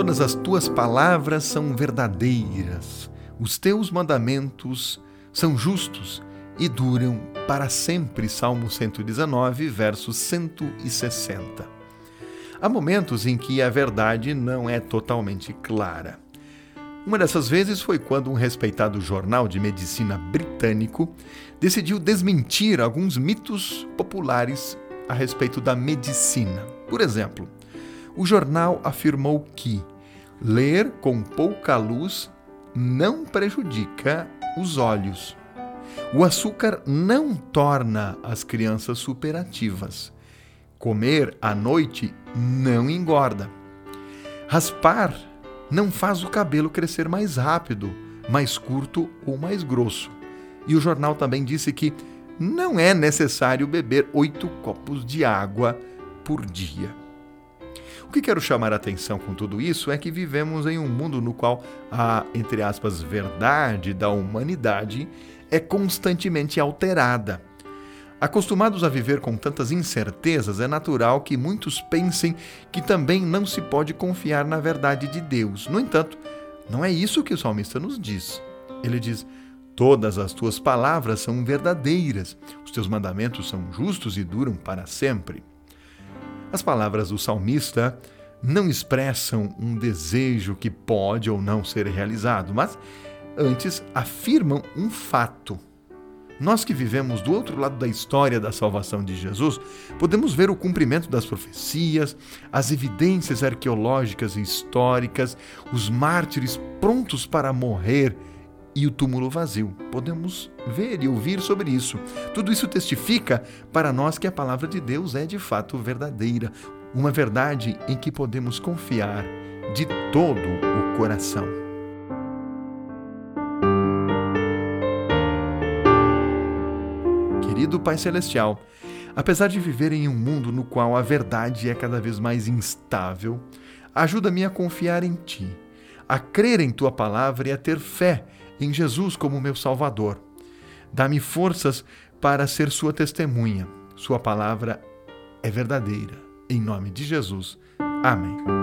Todas as tuas palavras são verdadeiras, os teus mandamentos são justos e duram para sempre. Salmo 119, verso 160. Há momentos em que a verdade não é totalmente clara. Uma dessas vezes foi quando um respeitado jornal de medicina britânico decidiu desmentir alguns mitos populares a respeito da medicina. Por exemplo, o jornal afirmou que ler com pouca luz não prejudica os olhos. O açúcar não torna as crianças superativas. Comer à noite não engorda. Raspar não faz o cabelo crescer mais rápido, mais curto ou mais grosso. E o jornal também disse que não é necessário beber oito copos de água por dia. O que quero chamar a atenção com tudo isso é que vivemos em um mundo no qual a, entre aspas, verdade da humanidade é constantemente alterada. Acostumados a viver com tantas incertezas, é natural que muitos pensem que também não se pode confiar na verdade de Deus. No entanto, não é isso que o salmista nos diz. Ele diz: Todas as tuas palavras são verdadeiras, os teus mandamentos são justos e duram para sempre. As palavras do salmista não expressam um desejo que pode ou não ser realizado, mas antes afirmam um fato. Nós que vivemos do outro lado da história da salvação de Jesus, podemos ver o cumprimento das profecias, as evidências arqueológicas e históricas, os mártires prontos para morrer e o túmulo vazio. Podemos ver e ouvir sobre isso. Tudo isso testifica para nós que a palavra de Deus é de fato verdadeira, uma verdade em que podemos confiar de todo o coração. Querido Pai Celestial, apesar de viver em um mundo no qual a verdade é cada vez mais instável, ajuda-me a confiar em Ti, a crer em Tua palavra e a ter fé em Jesus como meu Salvador. Dá-me forças para ser Sua testemunha. Sua palavra é verdadeira. Em nome de Jesus. Amém.